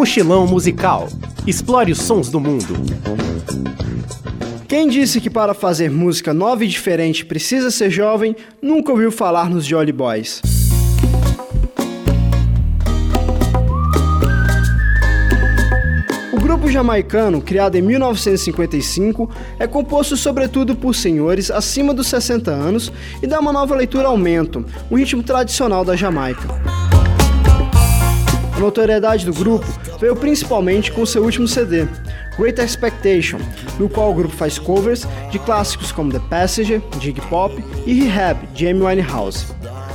Mochilão musical. Explore os sons do mundo. Quem disse que para fazer música nova e diferente precisa ser jovem, nunca ouviu falar nos Jolly Boys. O grupo jamaicano, criado em 1955, é composto sobretudo por senhores acima dos 60 anos e dá uma nova leitura ao mento, um ritmo tradicional da Jamaica. A notoriedade do grupo veio principalmente com seu último CD, Great Expectation, no qual o grupo faz covers de clássicos como The Passenger, Iggy Pop e Rehab, de Amy Winehouse.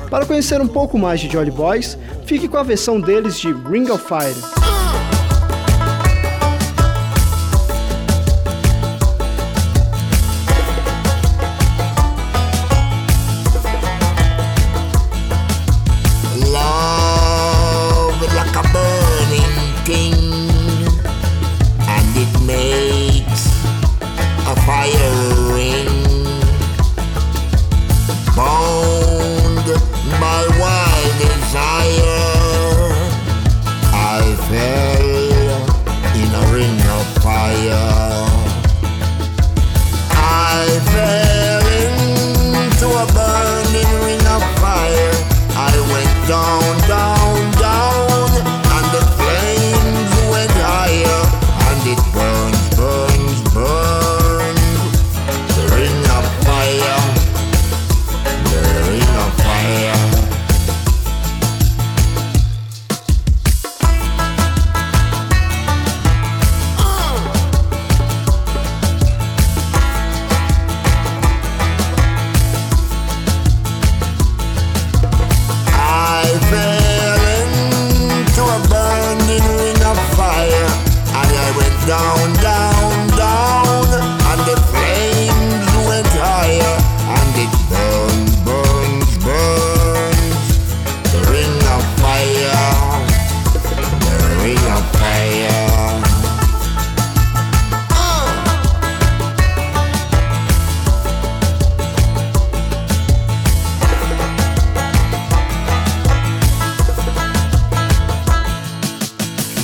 Para conhecer um pouco mais de Jolly Boys, fique com a versão deles de Ring of Fire. burning ring of fire. I went down, down.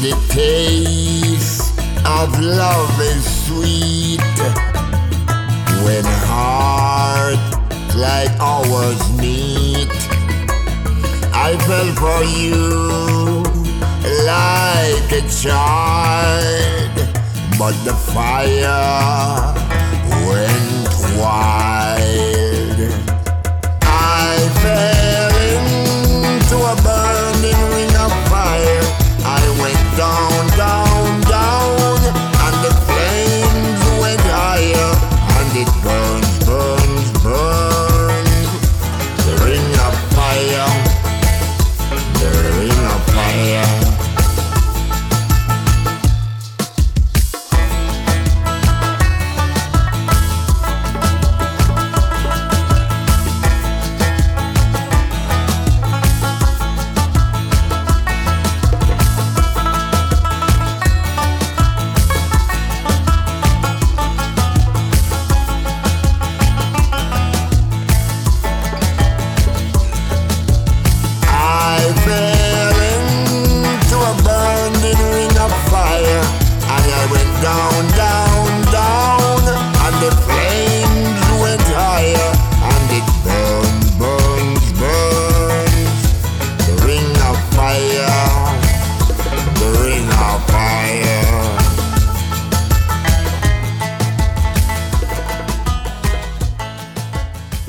The taste of love is sweet when hearts like ours meet. I fell for you like a child, but the fire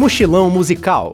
Mochilão musical.